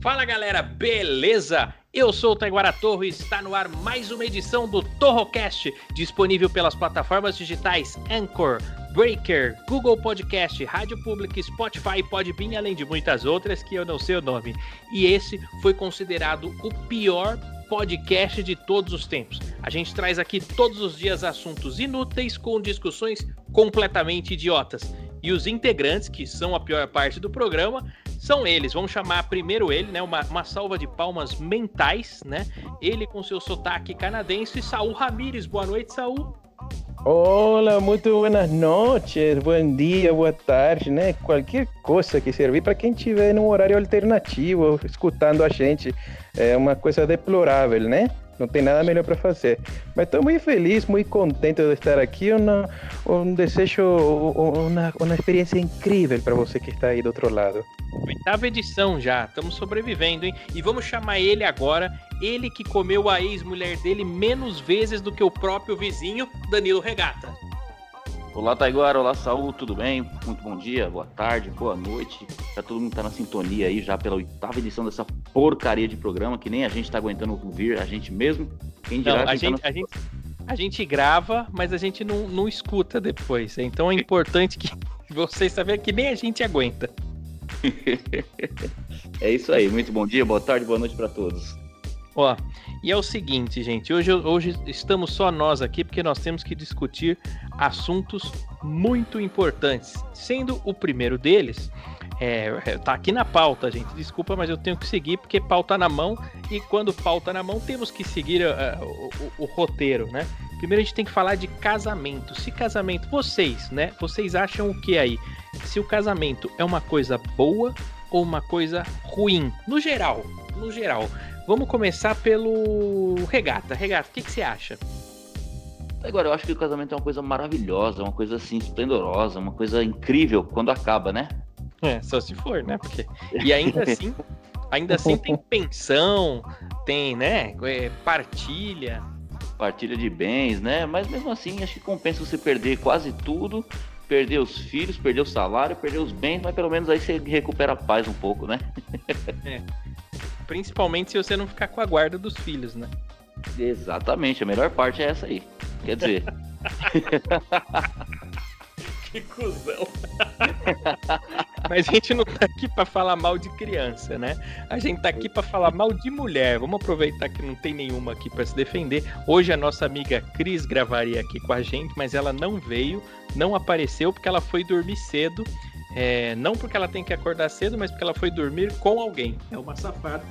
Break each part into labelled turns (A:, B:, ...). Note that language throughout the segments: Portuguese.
A: Fala galera, beleza? Eu sou o Taiguara Torro e está no ar mais uma edição do Torrocast, disponível pelas plataformas digitais Anchor, Breaker, Google Podcast, Rádio Public, Spotify, Podbean, além de muitas outras que eu não sei o nome. E esse foi considerado o pior podcast de todos os tempos. A gente traz aqui todos os dias assuntos inúteis com discussões completamente idiotas. E os integrantes, que são a pior parte do programa, são eles. Vamos chamar primeiro ele, né? Uma, uma salva de palmas mentais, né? Ele com seu sotaque canadense, Saul Ramires. Boa noite, Saul.
B: Olá, muito buenas noches, bom dia, boa tarde, né? Qualquer coisa que servir para quem tiver num horário alternativo, escutando a gente, é uma coisa deplorável, né? Não tem nada melhor para fazer. Mas estou muito feliz, muito contente de estar aqui. Uma, um desejo, uma, uma experiência incrível para você que está aí do outro lado.
A: Oitava edição já, estamos sobrevivendo, hein? E vamos chamar ele agora, ele que comeu a ex-mulher dele menos vezes do que o próprio vizinho, Danilo Regata.
C: Olá, Taiguara. Olá, Saúl. Tudo bem? Muito bom dia, boa tarde, boa noite. Já todo mundo tá na sintonia aí, já pela oitava edição dessa porcaria de programa, que nem a gente tá aguentando ouvir, a gente mesmo.
A: Quem dirá não, a, gente, tá a, gente, a gente grava, mas a gente não, não escuta depois. Então é importante que vocês saibam que nem a gente aguenta.
C: é isso aí. Muito bom dia, boa tarde, boa noite para todos.
A: Ó, e é o seguinte, gente, hoje, hoje estamos só nós aqui porque nós temos que discutir assuntos muito importantes. Sendo o primeiro deles, é, tá aqui na pauta, gente. Desculpa, mas eu tenho que seguir porque pauta na mão e quando pauta na mão temos que seguir uh, o, o, o, roteiro, né? Primeiro a gente tem que falar de casamento. Se casamento, vocês, né? Vocês acham o que aí? Se o casamento é uma coisa boa ou uma coisa ruim? No geral, no geral. Vamos começar pelo Regata. Regata, o que, que você acha?
C: Agora, eu acho que o casamento é uma coisa maravilhosa, uma coisa assim, esplendorosa, uma coisa incrível quando acaba, né?
A: É, só se for, né? Porque... E ainda assim, ainda assim tem pensão, tem, né? É, partilha.
C: Partilha de bens, né? Mas mesmo assim, acho que compensa você perder quase tudo, perder os filhos, perder o salário, perder os bens, mas pelo menos aí você recupera a paz um pouco, né?
A: É. Principalmente se você não ficar com a guarda dos filhos, né?
C: Exatamente, a melhor parte é essa aí. Quer dizer.
A: que cuzão. Mas a gente não tá aqui para falar mal de criança, né? A gente tá aqui para falar mal de mulher. Vamos aproveitar que não tem nenhuma aqui para se defender. Hoje a nossa amiga Cris gravaria aqui com a gente, mas ela não veio, não apareceu porque ela foi dormir cedo é, não porque ela tem que acordar cedo, mas porque ela foi dormir com alguém. É uma safada.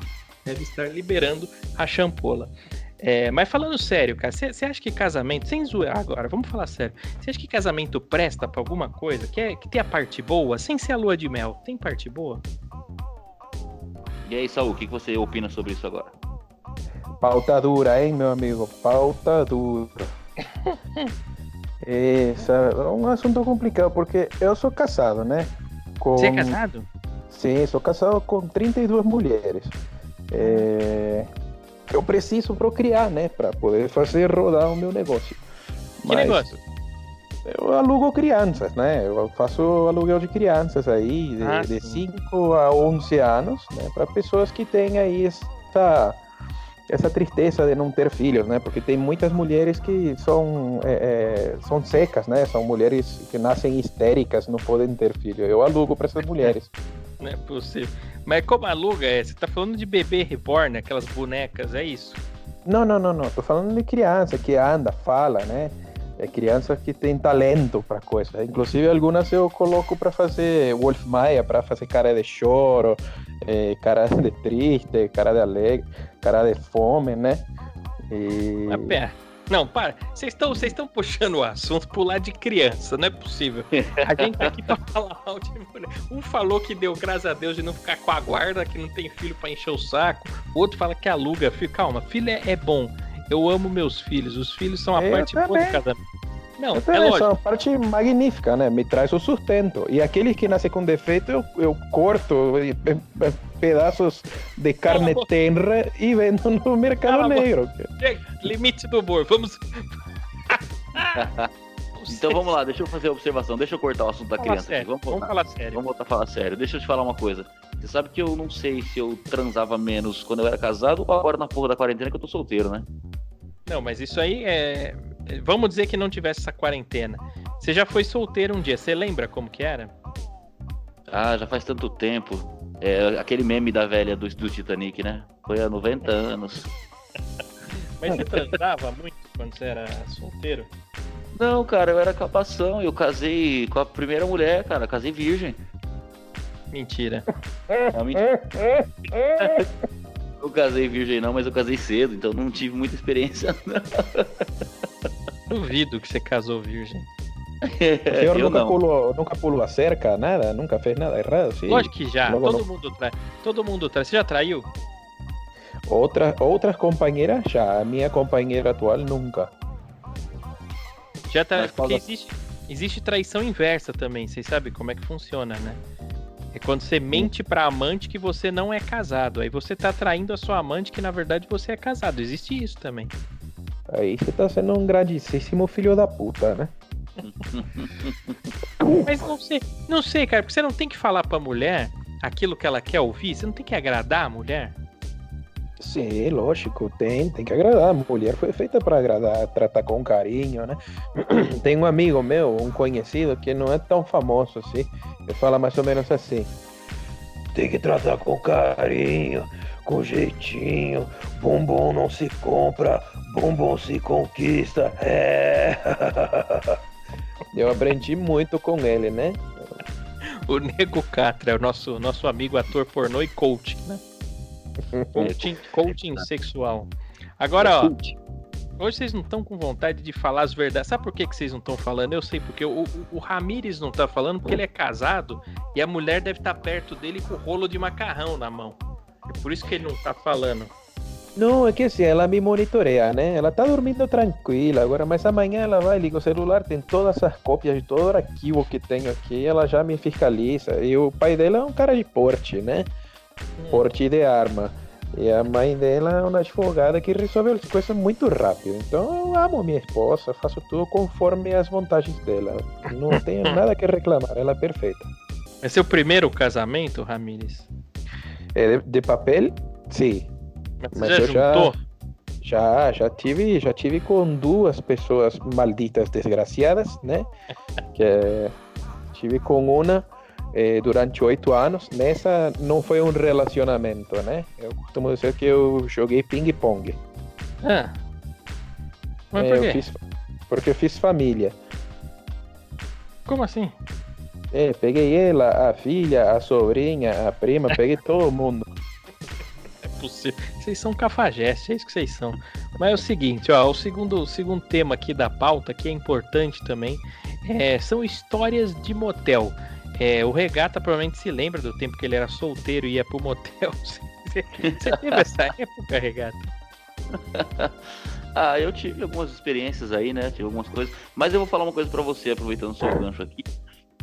A: Deve estar liberando a champola. É, mas falando sério, cara, você acha que casamento, sem zoar agora, vamos falar sério. Você acha que casamento presta pra alguma coisa? Que, é, que tem a parte boa, sem ser a lua de mel? Tem parte boa?
C: E aí, Saul, o que você opina sobre isso agora?
B: Pauta dura, hein, meu amigo? Pauta dura. Esse é um assunto complicado, porque eu sou casado, né?
A: Com... Você é casado?
B: Sim, sou casado com 32 mulheres. É... Eu preciso procriar, né? Para poder fazer rodar o meu negócio.
A: Que Mas... negócio?
B: Eu alugo crianças, né? Eu faço aluguel de crianças aí, de, ah, de 5 a 11 anos, né? Para pessoas que têm aí essa essa tristeza de não ter filhos, né? Porque tem muitas mulheres que são é, é, são secas, né? São mulheres que nascem histéricas, não podem ter filho. Eu alugo para essas mulheres.
A: Não é possível. Mas como aluga é? Você tá falando de bebê reborn, aquelas bonecas, é isso?
B: Não, não, não, não. Tô falando de criança que anda, fala, né? É criança que tem talento para coisa. Inclusive algumas eu coloco para fazer Wolf Maia, para fazer cara de choro, é, cara de triste, cara de alegre, cara de fome, né?
A: E... Pera, não, para. Vocês estão vocês estão puxando o assunto pro lado de criança, não é possível. A gente tá aqui pra falar mal de mulher. Um falou que deu graças a Deus de não ficar com a guarda, que não tem filho para encher o saco. O outro fala que aluga filho. Calma, filho é, é bom eu amo meus filhos. Os filhos são a eu parte também. boa do casamento.
B: Não, eu é lógico. São a parte magnífica, né? Me traz o sustento. E aqueles que nascem com defeito, eu, eu corto pedaços de carne tenra e vendo no mercado Cala negro.
A: Limite do humor. Vamos.
C: Então vamos lá, deixa eu fazer a observação, deixa eu cortar o assunto da
A: Fala
C: criança. Vamos,
A: vamos falar sério.
C: Vamos voltar a falar sério. Deixa eu te falar uma coisa. Você sabe que eu não sei se eu transava menos quando eu era casado ou agora na porra da quarentena que eu tô solteiro, né?
A: Não, mas isso aí é. é- Vamos dizer que não tivesse essa quarentena. Você já foi solteiro um dia, você lembra como que era?
C: Ah, já faz tanto tempo. É aquele meme da velha do, do Titanic, né? Foi há 90 anos.
A: Mas você transava muito quando você era solteiro?
C: Não, cara, eu era capação. Eu casei com a primeira mulher, cara. Casei virgem.
A: Mentira.
C: Realmente. Eu casei virgem não, mas eu casei cedo, então não tive muita experiência. não.
A: Duvido que você casou virgem.
B: O senhor
C: eu
B: nunca
C: não.
B: pulou, nunca pulou a cerca, nada? Nunca fez nada errado? Sim.
A: Lógico que já.
B: Logo
A: todo
B: não.
A: mundo trai. Todo mundo trai. Você já traiu?
B: Outra, outras companheiras já, a minha companheira atual nunca.
A: Já tá. Porque
C: fala-
A: existe, existe traição inversa também. Vocês sabem como é que funciona, né? É quando você mente pra amante que você não é casado. Aí você tá traindo a sua amante que na verdade você é casado. Existe isso também.
B: Aí você tá sendo um grandíssimo filho da puta, né?
A: Mas não sei, não sei, cara, porque você não tem que falar pra mulher aquilo que ela quer ouvir. Você não tem que agradar a mulher.
B: Sim, lógico, tem, tem que agradar. Mulher foi feita para agradar, tratar com carinho, né? Tem um amigo meu, um conhecido, que não é tão famoso assim. Ele fala mais ou menos assim: tem que tratar com carinho, com jeitinho. Bumbum não se compra, bumbum se conquista. É. Eu aprendi muito com ele, né?
A: O Nego Catra é o nosso, nosso amigo ator pornô e coaching, né? Coaching, coaching sexual. Agora, ó, hoje vocês não estão com vontade de falar as verdades. Sabe por que, que vocês não estão falando? Eu sei, porque o, o, o Ramires não tá falando porque ele é casado e a mulher deve estar perto dele com o rolo de macarrão na mão. É por isso que ele não tá falando.
B: Não, é que assim, ela me monitoreia, né? Ela tá dormindo tranquila agora, mas amanhã ela vai, liga o celular, tem todas as cópias de todo o arquivo que tenho aqui, ela já me fiscaliza. E o pai dela é um cara de porte, né?
A: Hum.
B: Porte de arma. E a mãe dela é uma advogada que resolve as coisas muito rápido. Então eu amo minha esposa, faço tudo conforme as vantagens dela. Não tenho nada que reclamar, ela é perfeita.
A: É seu primeiro casamento, Ramires?
B: É de, de papel? Sim.
A: Mas
B: Mas
A: já
B: eu já-
A: juntou?
B: Já, já tive, já tive com duas pessoas malditas desgraciadas, né? Que eh, tive com uma eh, durante oito anos. Nessa não foi um relacionamento, né? Eu costumo dizer que eu joguei ping-pong.
A: Ah. Mas
B: Eh,
A: por
B: eu
A: quê?
B: fiz- porque eu fiz família.
A: Como assim?
B: É, peguei ela, a filha, a sobrinha, a prima, peguei todo mundo.
A: É possível. Vocês são cafajestes, é isso que vocês são. Mas é o seguinte, ó, o segundo, o segundo tema aqui da pauta, que é importante também, é, são histórias de motel. É, o Regata provavelmente se lembra do tempo que ele era solteiro e ia pro motel. Você, você teve essa época, Regata?
C: Ah, eu tive algumas experiências aí, né? Tive algumas coisas. Mas eu vou falar uma coisa pra você, aproveitando o seu gancho aqui.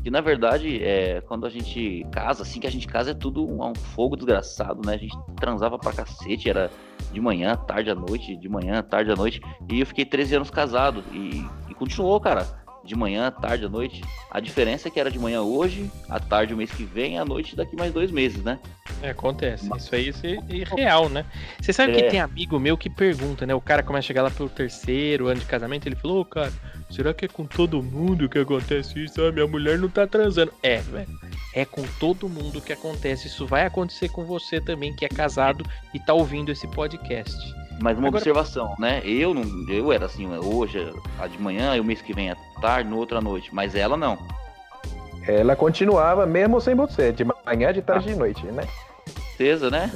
C: Que na verdade, é, quando a gente casa, assim que a gente casa, é tudo um, um fogo desgraçado, né? A gente transava pra cacete, era de manhã, tarde à noite, de manhã, tarde à noite. E eu fiquei 13 anos casado. E, e continuou, cara. De manhã, tarde à noite. A diferença é que era de manhã hoje, à tarde o mês que vem, à noite daqui mais dois meses, né?
A: É, acontece. Isso aí isso é irreal, né? Você sabe que
C: É.
A: tem amigo meu que pergunta, né? O cara começa a chegar lá pelo terceiro ano de casamento, ele falou, ô cara, será que é com todo mundo que acontece isso? Ah, minha mulher não tá transando. É, velho. É com todo mundo que acontece. Isso vai acontecer com você também, que é casado e tá ouvindo esse podcast.
C: Mas uma
A: Agora-
C: observação, né? Eu não, eu era assim, hoje a de manhã e o mês que vem à tarde, no outro à noite. Mas ela não.
B: Ela continuava mesmo sem você, de manhã, de tarde e de noite, né?
C: Certeza, né?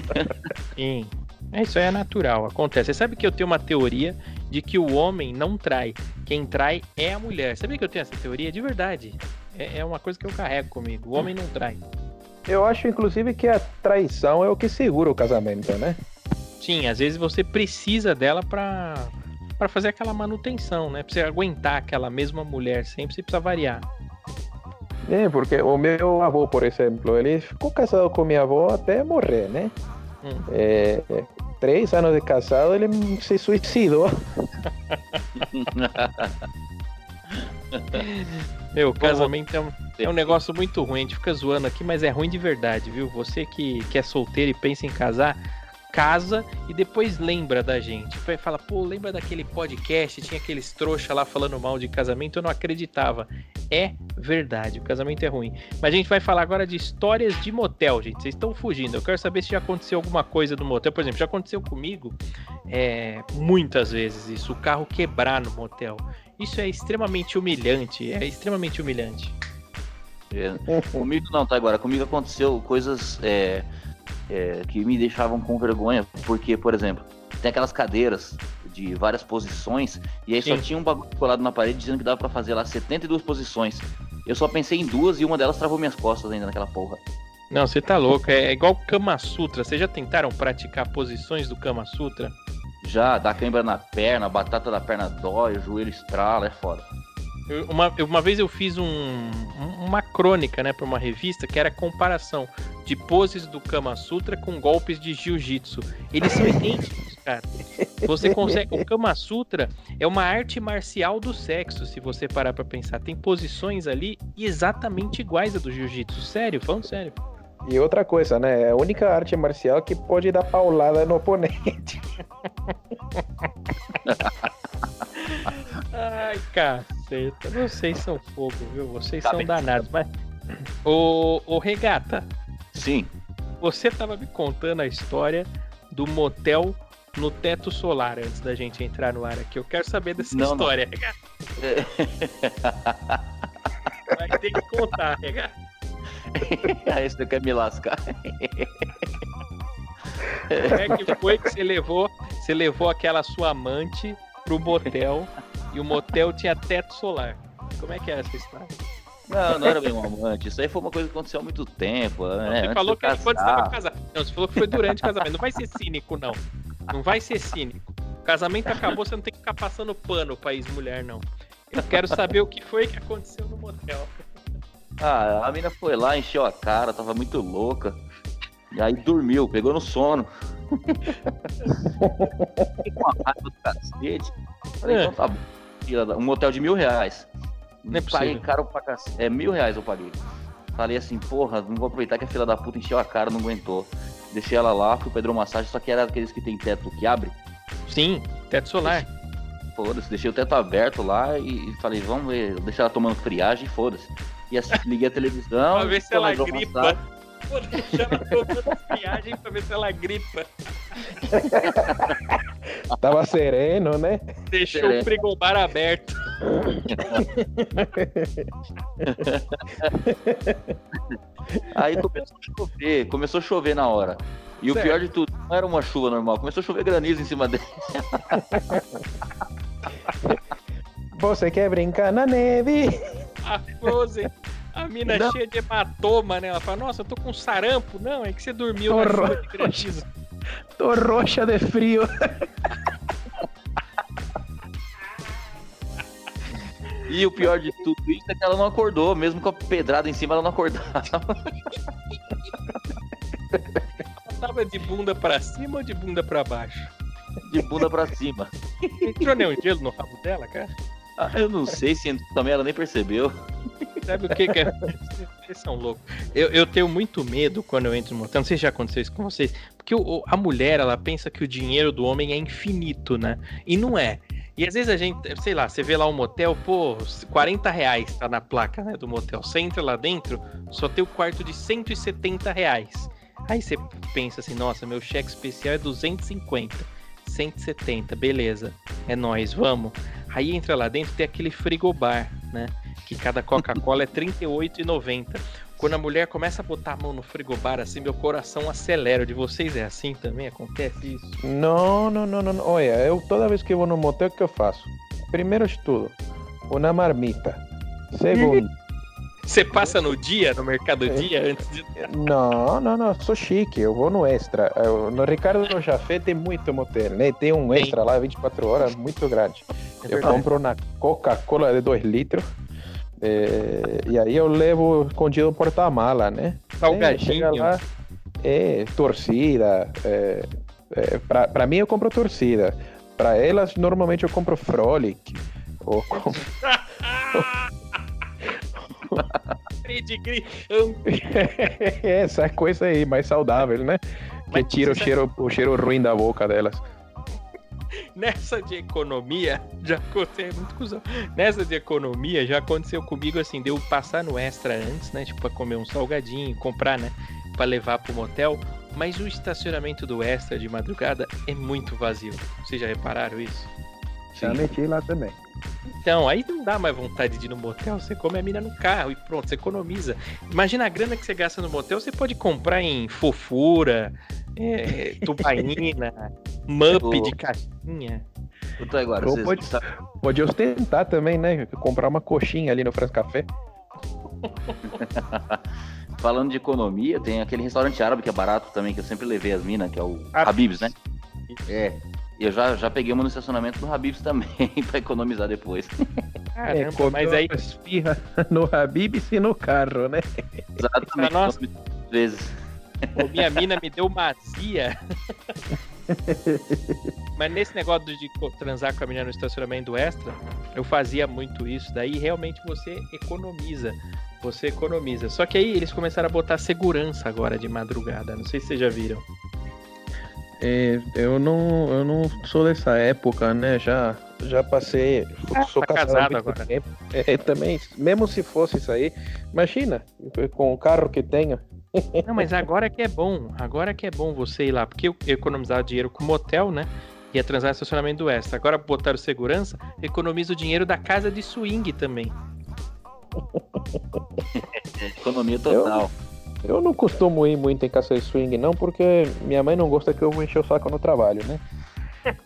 A: Sim. É, Isso aí é natural, acontece. Você sabe que eu tenho uma teoria de que o homem não trai. Quem trai é a mulher. Sabia que eu tenho essa teoria? De verdade. É, é uma coisa que eu carrego comigo. O homem não trai.
B: Eu acho, inclusive, que a traição é o que segura o casamento, né?
A: Sim, às vezes você precisa dela pra, pra fazer aquela manutenção, né? Pra você aguentar aquela mesma mulher sempre, você precisa variar.
B: É, porque o meu avô, por exemplo, ele ficou casado com minha avó até morrer, né?
A: Hum.
B: É, três anos de casado, ele se suicidou.
A: Meu, casamento é um, é um negócio muito ruim. A gente fica zoando aqui, mas é ruim de verdade, viu? Você que, que é solteiro e pensa em casar, casa e depois lembra da gente. Fala, pô, lembra daquele podcast? Tinha aqueles trouxa lá falando mal de casamento, eu não acreditava. É verdade, o casamento é ruim. Mas a gente vai falar agora de histórias de motel, gente. Vocês estão fugindo. Eu quero saber se já aconteceu alguma coisa no motel. Por exemplo, já aconteceu comigo é, muitas vezes isso, o carro quebrar no motel. Isso é extremamente humilhante. É extremamente humilhante.
C: É, comigo não, tá agora. Comigo aconteceu coisas. É é, que me deixavam com vergonha, porque, por exemplo, tem aquelas cadeiras de várias posições, e aí Sim. só tinha um bagulho colado na parede dizendo que dava para fazer lá 72 posições. Eu só pensei em duas e uma delas travou minhas costas ainda naquela porra.
A: Não, você tá louco, é, é igual Kama Sutra. Vocês já tentaram praticar posições do Kama Sutra?
C: Já, dá cãibra na perna, a batata da perna dói, o joelho estrala, é foda.
A: Uma, uma vez eu fiz um, uma crônica, né, para uma revista que era comparação de poses do Kama Sutra com golpes de Jiu-Jitsu. Eles são idênticos, cara. Você consegue. O Kama Sutra é uma arte marcial do sexo, se você parar para pensar. Tem posições ali exatamente iguais a do Jiu-Jitsu. Sério, falando sério.
B: E outra coisa, né? É a única arte marcial que pode dar paulada no oponente.
A: Ai, caceta. Vocês são fogo, viu? Vocês tá são bem. danados. Mas. Ô, ô, Regata.
C: Sim.
A: Você tava me contando a história do motel no teto solar antes da gente entrar no ar aqui. Eu quero saber dessa não, história, não. Regata. Vai ter que contar, Regata.
C: Aí você quer me lascar.
A: Como é que foi que você levou, você levou aquela sua amante pro motel e o motel tinha teto solar. Como é que é essa história?
C: Não, não era bem um amante. Isso aí foi uma coisa que aconteceu há muito tempo. Né?
A: Você falou que você estava casado. Não, você falou que foi durante o casamento. Não vai ser cínico, não. Não vai ser cínico. O casamento acabou, você não tem que ficar passando pano pra ex-mulher, não. Eu quero saber o que foi que aconteceu no motel.
C: Ah, a mina foi lá, encheu a cara, tava muito louca. E aí dormiu, pegou no sono. Com uma raiva do cacete. Falei, é. então tá bom. Um motel de mil reais. Não é paguei caro pra cacete. É mil reais eu paguei. Falei assim, porra, não vou aproveitar que a filha da puta encheu a cara, não aguentou. Deixei ela lá, fui pra hidromassagem, só que era aqueles que tem teto que abre.
A: Sim, teto solar.
C: Foda-se, deixei o teto aberto lá e falei, vamos ver, deixei ela tomando friagem foda-se. E assim, liguei a televisão.
A: pra ver se ela gripa. Vou deixar ela tomando friagem pra ver se ela gripa.
B: Tava sereno, né?
A: Deixou sereno. o frigobar aberto.
C: Aí começou a chover, começou a chover na hora. E certo. o pior de tudo, não era uma chuva normal, começou a chover granizo em cima dele.
B: Você quer brincar na neve?
A: A Frozen. A mina não. cheia de hematoma, né? Ela fala, nossa, eu tô com sarampo. Não, é que você dormiu tô na ro... de granizo.
B: tô roxa de frio.
C: E o pior de tudo isso é que ela não acordou, mesmo com a pedrada em cima, ela não acordava.
A: Ela tava de bunda pra cima ou de bunda pra baixo?
C: De bunda pra cima.
A: Entrou nenhum gelo no rabo dela, cara?
C: Ah, eu não sei se também ela nem percebeu.
A: Sabe o que, que é? Vocês são loucos. Eu, eu tenho muito medo quando eu entro no motel. Não sei se já aconteceu isso com vocês. Porque o, a mulher, ela pensa que o dinheiro do homem é infinito, né? E não é. E às vezes a gente, sei lá, você vê lá um motel, pô, 40 reais tá na placa né, do motel. Você entra lá dentro, só tem o quarto de 170 reais. Aí você pensa assim, nossa, meu cheque especial é 250. 170, beleza. É nós, vamos. Aí entra lá dentro, tem aquele frigobar, né? Que cada Coca-Cola é R$38,90. Quando a mulher começa a botar a mão no frigobar, assim, meu coração acelera. De vocês é assim também? Acontece isso?
B: Não, não, não, não. Olha, eu toda vez que vou no motel, o que eu faço? Primeiro de tudo, uma marmita. Segundo.
A: Você passa no dia, no mercado dia, antes de.
B: Não, não, não, sou chique, eu vou no extra. Eu, no Ricardo Jafé tem muito motel, né? Tem um extra lá, 24 horas, muito grande. É eu compro uma Coca-Cola de 2 litros é, e aí eu levo escondido no porta-mala, né?
A: Salgadinho. É, lá,
B: é, torcida. É, é, pra, pra mim eu compro torcida. Pra elas, normalmente eu compro Frolic. Ou compro... Pedigree Essa coisa aí, mais saudável, né? Que tira o cheiro, o cheiro ruim da boca delas.
A: Nessa de economia, já aconteceu é muito cuzão. Nessa de economia, já aconteceu comigo assim, deu passar no extra antes, né? Tipo, pra comer um salgadinho, comprar, né? Pra levar pro motel. Mas o estacionamento do extra de madrugada é muito vazio. Vocês já repararam isso?
B: Já meti lá também.
A: Então, aí não dá mais vontade de ir no motel, você come a mina no carro e pronto, você economiza. Imagina a grana que você gasta no motel, você pode comprar em fofura, é, tubaína, mup de caixinha.
B: Agora, Ou pode, pode ostentar também, né? Comprar uma coxinha ali no France Café.
C: Falando de economia, tem aquele restaurante árabe que é barato também, que eu sempre levei as minas, que é o Habibs, né? É, eu já, já peguei uma no estacionamento do Habibs também, pra economizar depois.
B: Caramba, é, mas aí. Espirra no Habibs e no carro, né?
C: Exatamente. Nossa. Vezes.
A: Pô, minha mina me deu mazia. Mas nesse negócio de transar com a menina no estacionamento extra, eu fazia muito isso. Daí realmente você economiza. Você economiza. Só que aí eles começaram a botar segurança agora de madrugada. Não sei se vocês já viram.
B: É, eu não, eu não sou dessa época, né? Já, já passei.
A: Ah, sou tá casado, agora.
B: Tempo. É, também, mesmo se fosse isso aí, imagina, com o carro que tenho.
A: Não, mas agora que é bom, agora que é bom você ir lá, porque eu economizava dinheiro com motel, né? Ia transar estacionamento do extra. Agora botaram segurança, economiza o dinheiro da casa de swing também.
C: Economia total.
B: Eu... Eu não costumo ir muito em caça de swing, não, porque minha mãe não gosta que eu vou encher o saco no trabalho, né?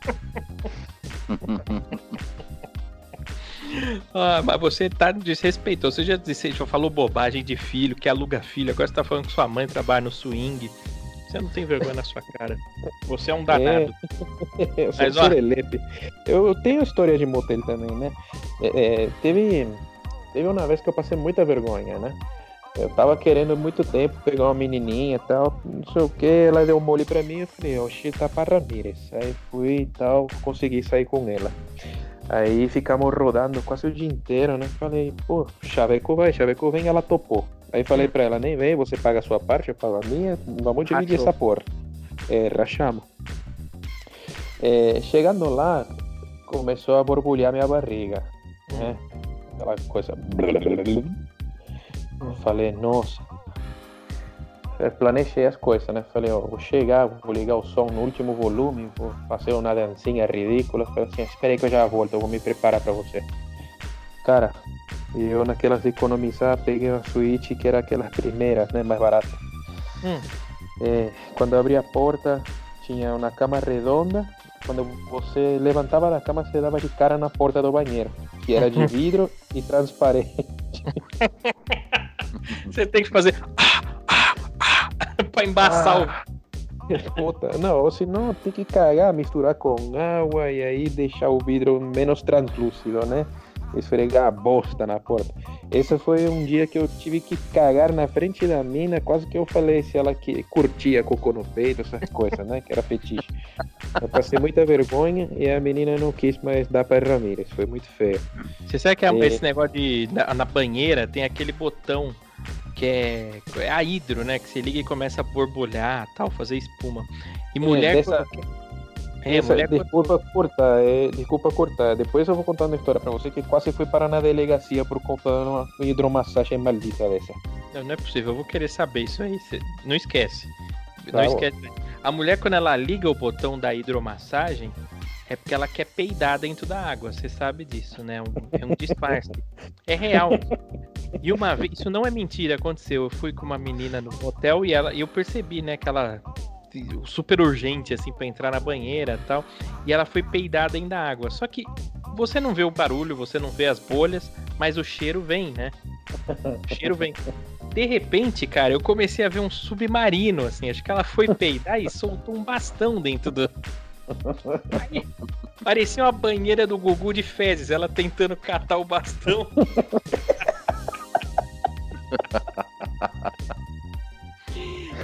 A: ah, mas você tá desrespeitoso. Você já, você já falou bobagem de filho, que aluga filho. Agora você tá falando que sua mãe trabalha no swing. Você não tem vergonha na sua cara. Você é um danado.
B: É, eu sou Mas. Eu tenho história de motel também, né? É, é, teve, teve uma vez que eu passei muita vergonha, né? Eu tava querendo muito tempo pegar uma menininha e tal, não sei o que, ela deu um mole pra mim, eu falei, oxi, tá para Ramírez. Aí fui e tal, consegui sair com ela. Aí ficamos rodando quase o dia inteiro, né? Falei, pô, Chaveco vai, Chaveco vem, ela topou. Aí falei pra ela, nem vem, você paga a sua parte, eu pago a minha, vamos dividir essa porra. É, rachamos. É, chegando lá, começou a borbulhar minha barriga, né? Aquela coisa... Falei, nossa. Eu planejei as coisas, né? Falei, ó, vou chegar, vou ligar o som no último volume, vou fazer uma dancinha ridícula. Falei assim, espera aí que eu já volto, eu vou me preparar para você. Cara, eu naquelas de economizar peguei uma suíte que era aquelas primeiras, né? Mais barata. Hum. É, quando abri a porta, tinha uma cama redonda. Quando você levantava da cama, você dava de cara na porta do banheiro, que era de vidro e transparente.
A: Você tem que fazer ah, ah, ah, pra embaçar ah,
B: o. Puta, não, ou senão tem que cagar, misturar com água e aí deixar o vidro menos translúcido, né? Esfregar a bosta na porta. Esse foi um dia que eu tive que cagar na frente da mina, quase que eu falei se ela que curtia cocô no peito, essas coisas, né? Que era fetiche. Eu passei muita vergonha e a menina não quis mais dar para Ramírez, foi muito feio.
A: Você sabe que é, esse negócio de na, na banheira tem aquele botão que é, é a hidro, né? Que você liga e começa a borbulhar, tal, fazer espuma. E é, mulher. Dessa...
B: É, Essa, mulher... Desculpa cortar, é, desculpa cortar. Depois eu vou contar uma história pra você que quase fui parar na delegacia por conta de uma hidromassagem maldita dessa.
A: Não, não é possível, eu vou querer saber isso aí. Não esquece. Tá não esquece. A mulher, quando ela liga o botão da hidromassagem, é porque ela quer peidar dentro da água. Você sabe disso, né? Um, é um disfarce. é real. E uma vez, isso não é mentira, aconteceu. Eu fui com uma menina no hotel e ela, eu percebi, né, que ela super urgente assim para entrar na banheira, tal, e ela foi peidada dentro da água. Só que você não vê o barulho, você não vê as bolhas, mas o cheiro vem, né? O cheiro vem. De repente, cara, eu comecei a ver um submarino, assim. Acho que ela foi peidar e soltou um bastão dentro do. Aí, parecia uma banheira do Gugu de fezes, ela tentando catar o bastão.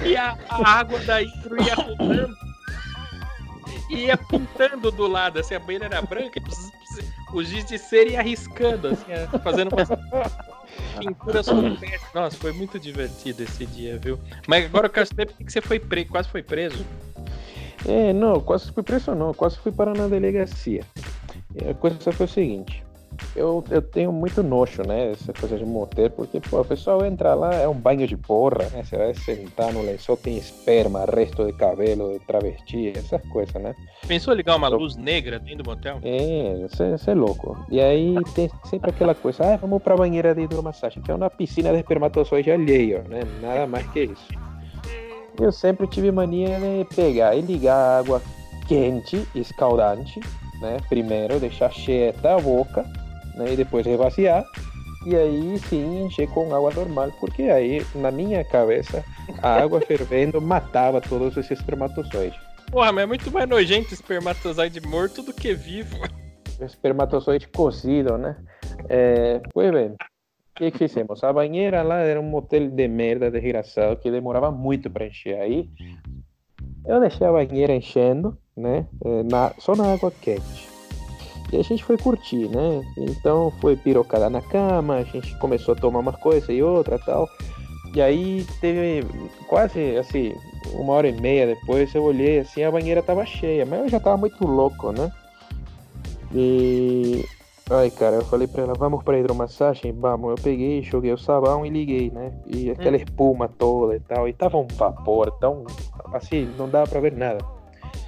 A: E a, a, água da hidro ia rodando. E ia pintando do lado, assim, a banheira era branca. o giz de cera ia arriscando, assim, fazendo umas pinturas pé. Nossa, foi muito divertido esse dia, viu? Mas agora eu quero saber por que você foi preso, quase foi preso.
B: É, não, quase fui preso não, quase fui parar na delegacia. A coisa foi o seguinte, eu, eu tenho muito nojo, né? Essa coisa de motel, porque pô, o pessoal entra lá, é um banho de porra, né? Você vai sentar no lençol, tem esperma, resto de cabelo, de travesti, essas coisas, né?
A: Pensou ligar uma luz negra dentro do motel?
B: É, você é louco. E aí tem sempre aquela coisa, ah, vamos pra banheira de hidromassagem, que é uma piscina de espermatozoide alheio, né? Nada mais que isso. Eu sempre tive mania de pegar e ligar água quente, escaldante, né? Primeiro deixar cheia até a boca né? E depois revaciar. E aí sim encher com água normal, porque aí, na minha cabeça, a água fervendo matava todos esses espermatozoides.
A: Porra, mas é muito mais nojento espermatozoide morto do que vivo.
B: Espermatozoide cozido, né? É, pois bem, o que, que fizemos? A banheira lá era um motel de merda desgraçado que demorava muito para encher. Aí eu deixei a banheira enchendo, né? É, na, só na água quente. E a gente foi curtir, né? Então foi pirocada na cama, a gente começou a tomar uma coisa e outra tal. E aí teve quase assim, uma hora e meia depois eu olhei assim, a banheira tava cheia, mas eu já tava muito louco, né? E. Ai, cara, eu falei pra ela, vamos pra hidromassagem? Vamos. Eu peguei, joguei o sabão e liguei, né? E aquela hum. espuma toda e tal. E tava um vapor tão. Assim, não dava pra ver nada.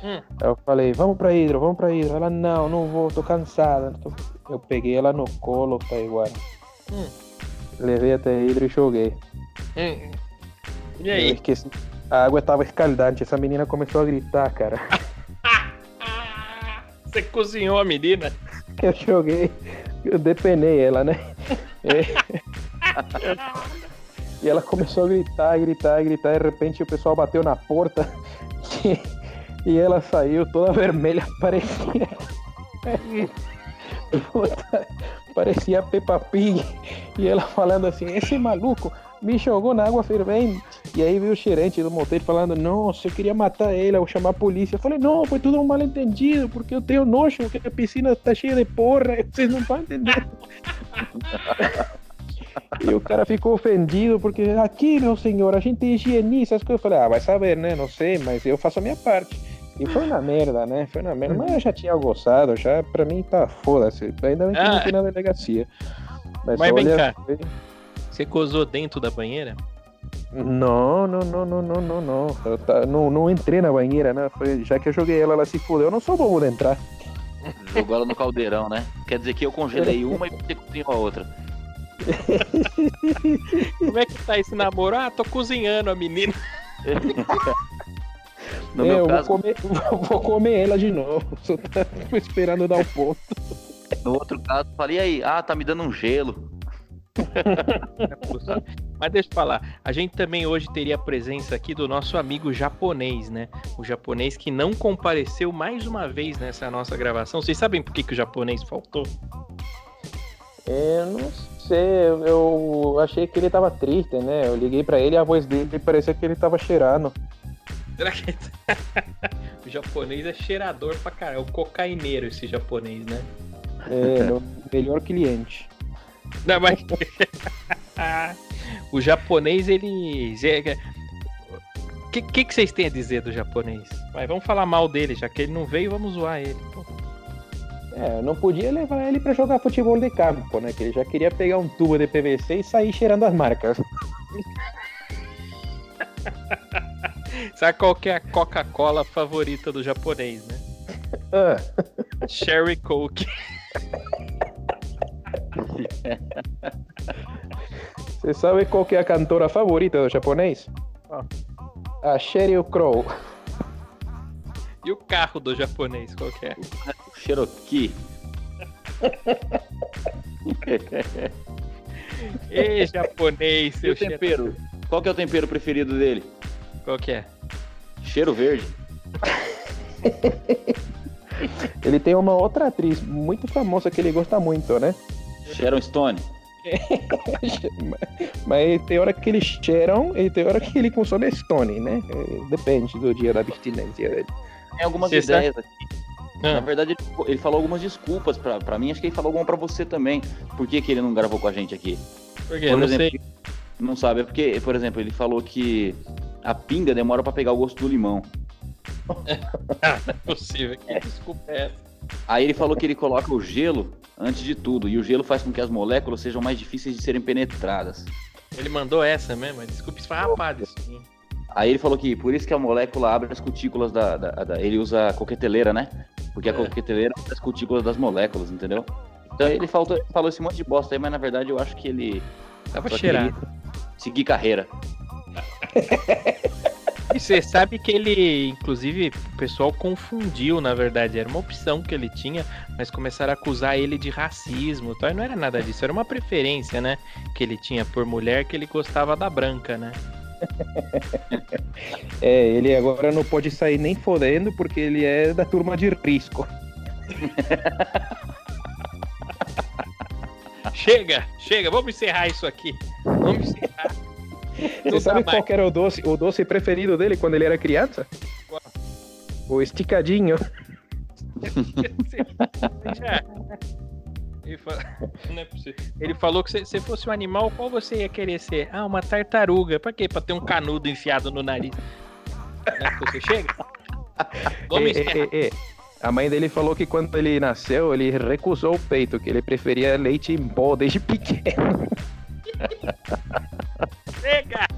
B: Hum. Eu falei, vamos pra Hidro, vamos pra Hidro. Ela, não, não vou, tô cansada. Eu peguei ela no colo, Taiguara. Hum. Levei até Hidro e joguei.
A: Hum. E aí? Eu
B: esqueci. A água tava escaldante, essa menina começou a gritar, cara.
A: Você cozinhou a menina?
B: Eu joguei, eu depenei ela, né? e ela começou a gritar, gritar, gritar. De repente o pessoal bateu na porta. E ela saiu toda vermelha, parecia. parecia Peppa Pig. E ela falando assim: esse maluco me jogou na água fervendo. E aí veio o gerente do motel falando: Nossa, eu queria matar ele, eu chamar a polícia. Eu falei: Não, foi tudo um mal entendido, porque eu tenho nojo, porque a piscina tá cheia de porra, vocês não estão entendendo. E o cara ficou ofendido porque aqui, meu senhor, a gente higieniza as coisas. Eu falei, ah, vai saber, né? Não sei, mas eu faço a minha parte. E foi na merda, né? Foi na merda. Mas eu já tinha gostado, já pra mim tá foda-se. Ainda bem que ah. não tem na delegacia.
A: Mas, mas vem cá. Foi... Você gozou dentro da banheira?
B: Não, não, não, não, não, não, não. Eu tá, não, não entrei na banheira, né? Foi, já que eu joguei ela, ela se fudeu. Eu não sou bom de entrar.
C: Jogou ela no caldeirão, né? Quer dizer que eu congelei uma e você cozinhou a outra.
A: Como é que tá esse namoro? Ah, tô cozinhando a menina.
B: No é, eu caso... vou, comer, vou comer ela de novo. Só tá esperando dar o ponto.
C: No outro caso, falei aí, ah, tá me dando um gelo.
A: Mas deixa eu falar, a gente também hoje teria a presença aqui do nosso amigo japonês, né? O japonês que não compareceu mais uma vez nessa nossa gravação. Vocês sabem por que, que o japonês faltou?
B: Eu não sei, eu achei que ele tava triste, né? Eu liguei para ele e a voz dele parecia que ele tava cheirando.
A: Será que o japonês é cheirador pra caralho? É o cocaineiro esse japonês, né?
B: É, o melhor cliente.
A: Não, mas. o japonês, ele. O que, que, que, vocês têm a dizer do japonês? Vai, vamos falar mal dele, já que ele não veio, vamos zoar ele. Pô.
B: É, não podia levar ele para jogar futebol de campo, né? Que ele já queria pegar um tubo de PVC e sair cheirando as marcas.
A: Sabe qual que é a Coca-Cola favorita do japonês, né? Ah. Sherry Coke.
B: Você sabe qual que é a cantora favorita do japonês? Ah. A Sheryl Crow.
A: E o carro do japonês, qual que é?
C: O Cherokee.
A: Ei, japonês, seu
C: e o tempero? Qual que é o tempero preferido dele?
A: Qual que é?
C: Cheiro verde.
B: ele tem uma outra atriz muito famosa que ele gosta muito, né?
C: Sharon Stone.
B: Mas tem hora que eles cheiram e tem hora que ele consome Stone, né? É, depende do dia da abstinência dele.
C: Tem algumas Cê ideias aqui. Na verdade, ele, ele falou algumas desculpas pra, pra mim, acho que ele falou alguma pra você também. Por que, que ele não gravou com a gente aqui?
A: Por quê?
C: Por
A: não
C: exemplo,
A: sei.
C: Não sabe, é porque, por exemplo, ele falou que a pinga demora pra pegar o gosto do limão.
A: Não é possível. Que desculpa é essa?
C: Aí ele falou que ele coloca o gelo antes de tudo, e o gelo faz com que as moléculas sejam mais difíceis de serem penetradas.
A: Ele mandou essa mesmo. Desculpa esfarrapado isso.
C: Aí ele falou que por isso que a molécula abre as cutículas da. da- da- ele usa a coqueteleira, né? Porque a
A: É.
C: coqueteleira abre as cutículas das moléculas, entendeu? Então ele faltou, falou esse monte de bosta aí, mas na verdade eu acho que ele
A: Tava cheirado.
C: seguir carreira.
A: E você sabe que ele, inclusive, o pessoal confundiu, na verdade. Era uma opção que ele tinha, mas começaram a acusar ele de racismo. Então, e não era nada disso, era uma preferência, né? Que ele tinha por mulher, que ele gostava da branca, né?
B: É, ele agora não pode sair nem fodendo porque ele é da turma de risco.
A: Chega, chega, vamos encerrar isso aqui. Vamos encerrar.
B: Você sabe
A: mais.
B: qual era o doce, o doce preferido dele quando ele era criança?
A: Qual?
B: O esticadinho.
A: Já. Ele, é. Ele falou que se você fosse um animal, qual você ia querer ser? Ah, uma tartaruga. Pra quê? Pra ter um canudo enfiado no nariz. Você chega? Vamos
B: É, é, é, é. A mãe dele falou que quando ele nasceu, ele recusou o peito, que ele preferia leite em pó desde pequeno.
A: Chega!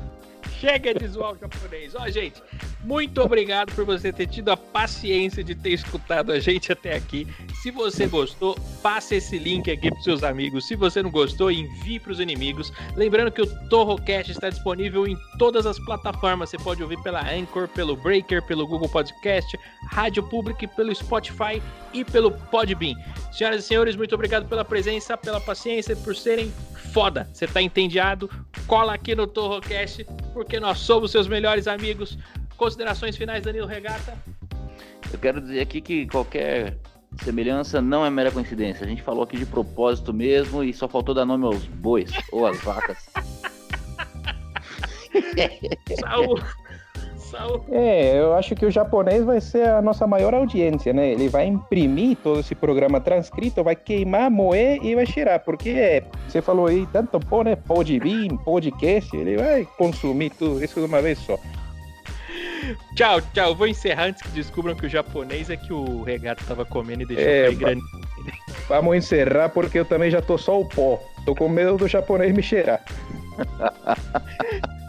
A: Chega de zoar o japonês. Ó, gente, muito obrigado por você ter tido a paciência de ter escutado a gente até aqui. Se você gostou, passe esse link aqui para seus amigos. Se você não gostou, envie para os inimigos. Lembrando que o Torrocast está disponível em todas as plataformas. Você pode ouvir pela Anchor, pelo Breaker, pelo Google Podcast, Rádio Public, pelo Spotify e pelo Podbean. Senhoras e senhores, muito obrigado pela presença, pela paciência por serem foda. Você tá entendiado? Cola aqui no Torrocast, porque nós somos seus melhores amigos. Considerações finais, Danilo Regata?
C: Eu quero dizer aqui que qualquer semelhança não é mera coincidência. A gente falou aqui de propósito mesmo e só faltou dar nome aos bois ou às vacas.
A: Saúl!
B: É, eu acho que o japonês vai ser a nossa maior audiência, né? Ele vai imprimir todo esse programa transcrito, vai queimar, moer e vai cheirar, porque é, você falou aí tanto pó, né? Pó de vinho, podcast, ele vai consumir tudo isso de uma vez só.
A: Tchau, tchau. Vou encerrar antes que descubram que o japonês é que o Regata tava comendo e deixou
B: É,
A: grande.
B: Vamos encerrar porque eu também já tô só o pó. Tô com medo do japonês me cheirar.